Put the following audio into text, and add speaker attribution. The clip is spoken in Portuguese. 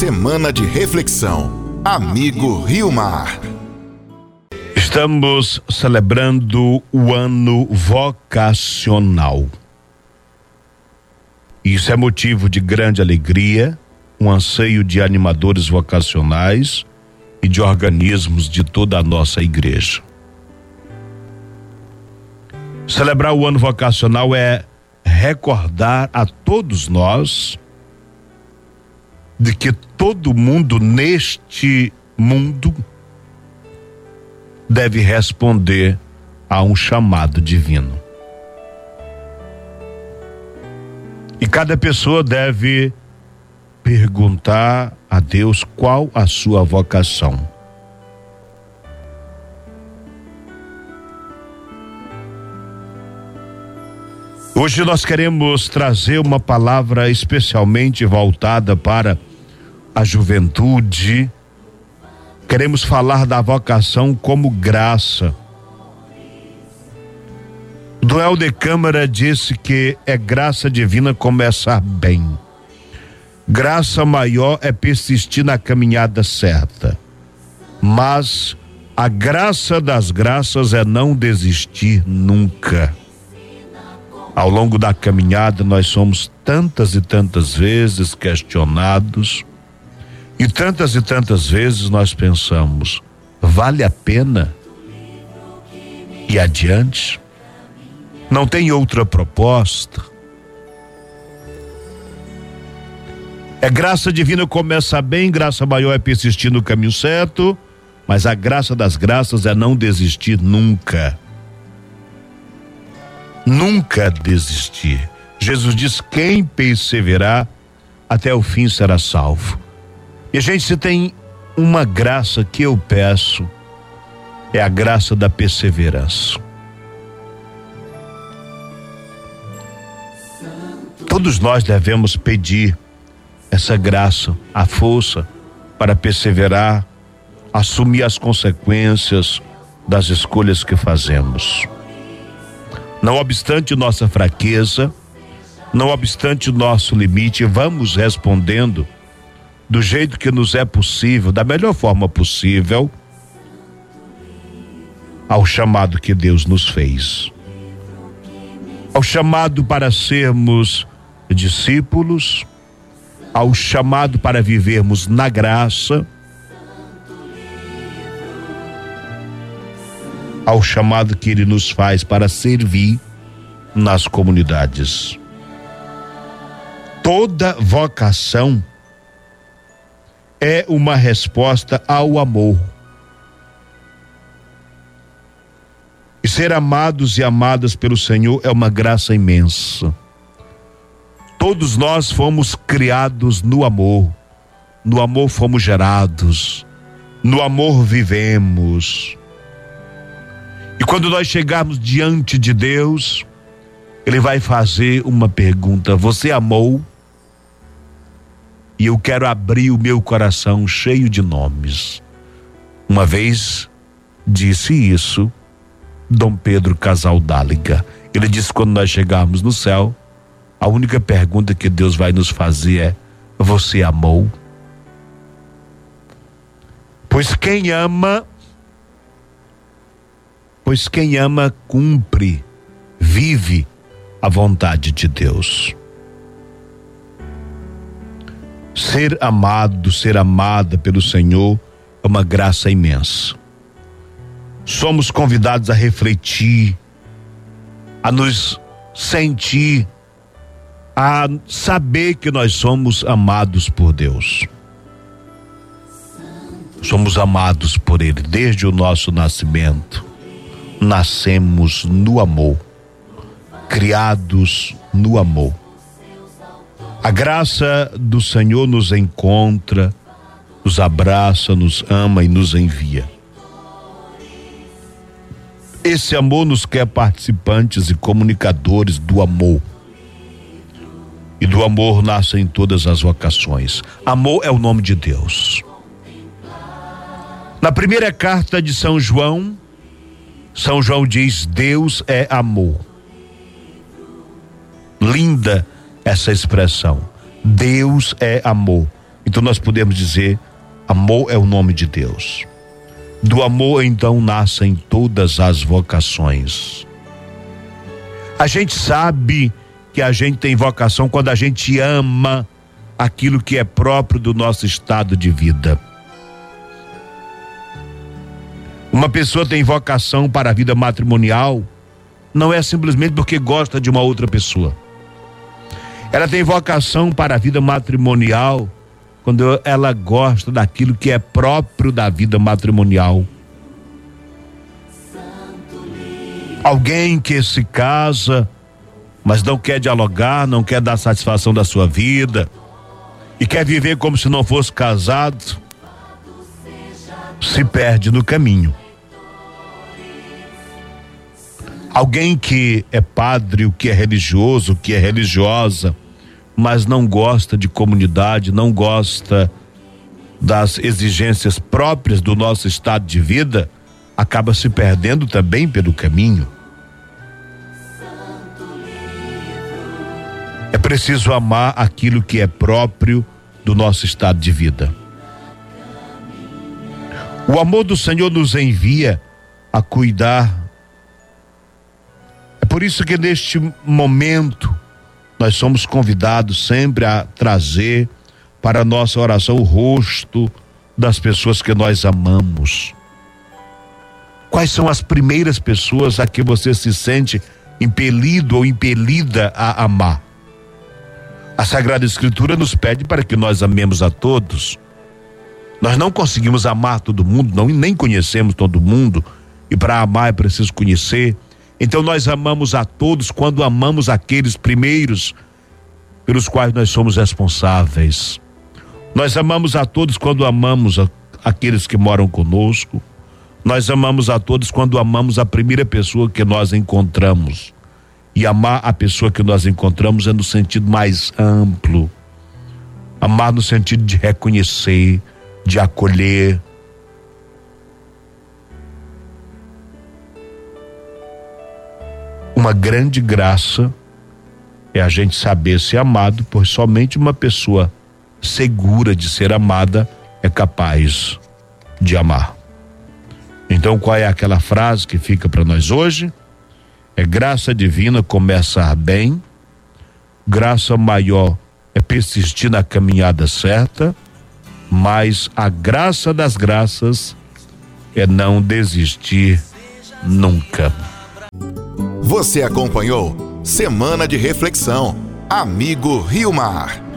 Speaker 1: Semana de reflexão. Amigo Rio Mar.
Speaker 2: Estamos celebrando o ano vocacional. Isso é motivo de grande alegria, um anseio de animadores vocacionais e de organismos de toda a nossa igreja. Celebrar o ano vocacional é recordar a todos nós de que todo mundo neste mundo deve responder a um chamado divino. E cada pessoa deve perguntar a Deus qual a sua vocação. Hoje nós queremos trazer uma palavra especialmente voltada para a juventude. Queremos falar da vocação como graça. Duel de Câmara disse que é graça divina começar bem. Graça maior é persistir na caminhada certa. Mas a graça das graças é não desistir nunca. Ao longo da caminhada, nós somos tantas e tantas vezes questionados, e tantas e tantas vezes nós pensamos: vale a pena ir adiante? Não tem outra proposta? É graça divina começa bem, graça maior é persistir no caminho certo, mas a graça das graças é não desistir nunca. Nunca desistir. Jesus diz: quem perseverar até o fim será salvo. E gente, se tem uma graça que eu peço, é a graça da perseverança. Todos nós devemos pedir essa graça, a força para perseverar, assumir as consequências das escolhas que fazemos. Não obstante nossa fraqueza, não obstante nosso limite, vamos respondendo do jeito que nos é possível, da melhor forma possível, ao chamado que Deus nos fez. Ao chamado para sermos discípulos, ao chamado para vivermos na graça, ao chamado que ele nos faz para servir nas comunidades. Toda vocação é uma resposta ao amor. E ser amados e amadas pelo Senhor é uma graça imensa. Todos nós fomos criados no amor, no amor fomos gerados, no amor vivemos. E quando nós chegarmos diante de Deus, Ele vai fazer uma pergunta: Você amou? E eu quero abrir o meu coração cheio de nomes. Uma vez disse isso Dom Pedro Casaldáliga. Ele disse: quando nós chegarmos no céu, a única pergunta que Deus vai nos fazer é: Você amou? Pois quem ama, pois quem ama cumpre, vive a vontade de Deus. Ser amado, ser amada pelo Senhor é uma graça imensa. Somos convidados a refletir, a nos sentir a saber que nós somos amados por Deus. Somos amados por Ele desde o nosso nascimento. Nascemos no amor, criados no amor. A graça do Senhor nos encontra, nos abraça, nos ama e nos envia. Esse amor nos quer participantes e comunicadores do amor e do amor nascem todas as vocações. Amor é o nome de Deus. Na primeira carta de São João, São João diz: Deus é amor. Linda essa expressão. Deus é amor. Então nós podemos dizer: amor é o nome de Deus. Do amor então nascem todas as vocações. A gente sabe que a gente tem vocação quando a gente ama aquilo que é próprio do nosso estado de vida. Uma pessoa tem vocação para a vida matrimonial não é simplesmente porque gosta de uma outra pessoa. Ela tem vocação para a vida matrimonial quando ela gosta daquilo que é próprio da vida matrimonial. Alguém que se casa, mas não quer dialogar, não quer dar satisfação da sua vida e quer viver como se não fosse casado, se perde no caminho. Alguém que é padre, o que é religioso, o que é religiosa, mas não gosta de comunidade, não gosta das exigências próprias do nosso estado de vida, acaba se perdendo também pelo caminho. É preciso amar aquilo que é próprio do nosso estado de vida. O amor do Senhor nos envia a cuidar por isso que neste momento nós somos convidados sempre a trazer para a nossa oração o rosto das pessoas que nós amamos. Quais são as primeiras pessoas a que você se sente impelido ou impelida a amar? A Sagrada Escritura nos pede para que nós amemos a todos. Nós não conseguimos amar todo mundo, não, nem conhecemos todo mundo, e para amar é preciso conhecer então nós amamos a todos quando amamos aqueles primeiros pelos quais nós somos responsáveis. Nós amamos a todos quando amamos a, aqueles que moram conosco. Nós amamos a todos quando amamos a primeira pessoa que nós encontramos. E amar a pessoa que nós encontramos é no sentido mais amplo. Amar no sentido de reconhecer, de acolher, Uma grande graça é a gente saber ser amado, pois somente uma pessoa segura de ser amada é capaz de amar. Então, qual é aquela frase que fica para nós hoje? É graça divina começar bem, graça maior é persistir na caminhada certa, mas a graça das graças é não desistir nunca.
Speaker 1: Você acompanhou Semana de Reflexão. Amigo Rio Mar.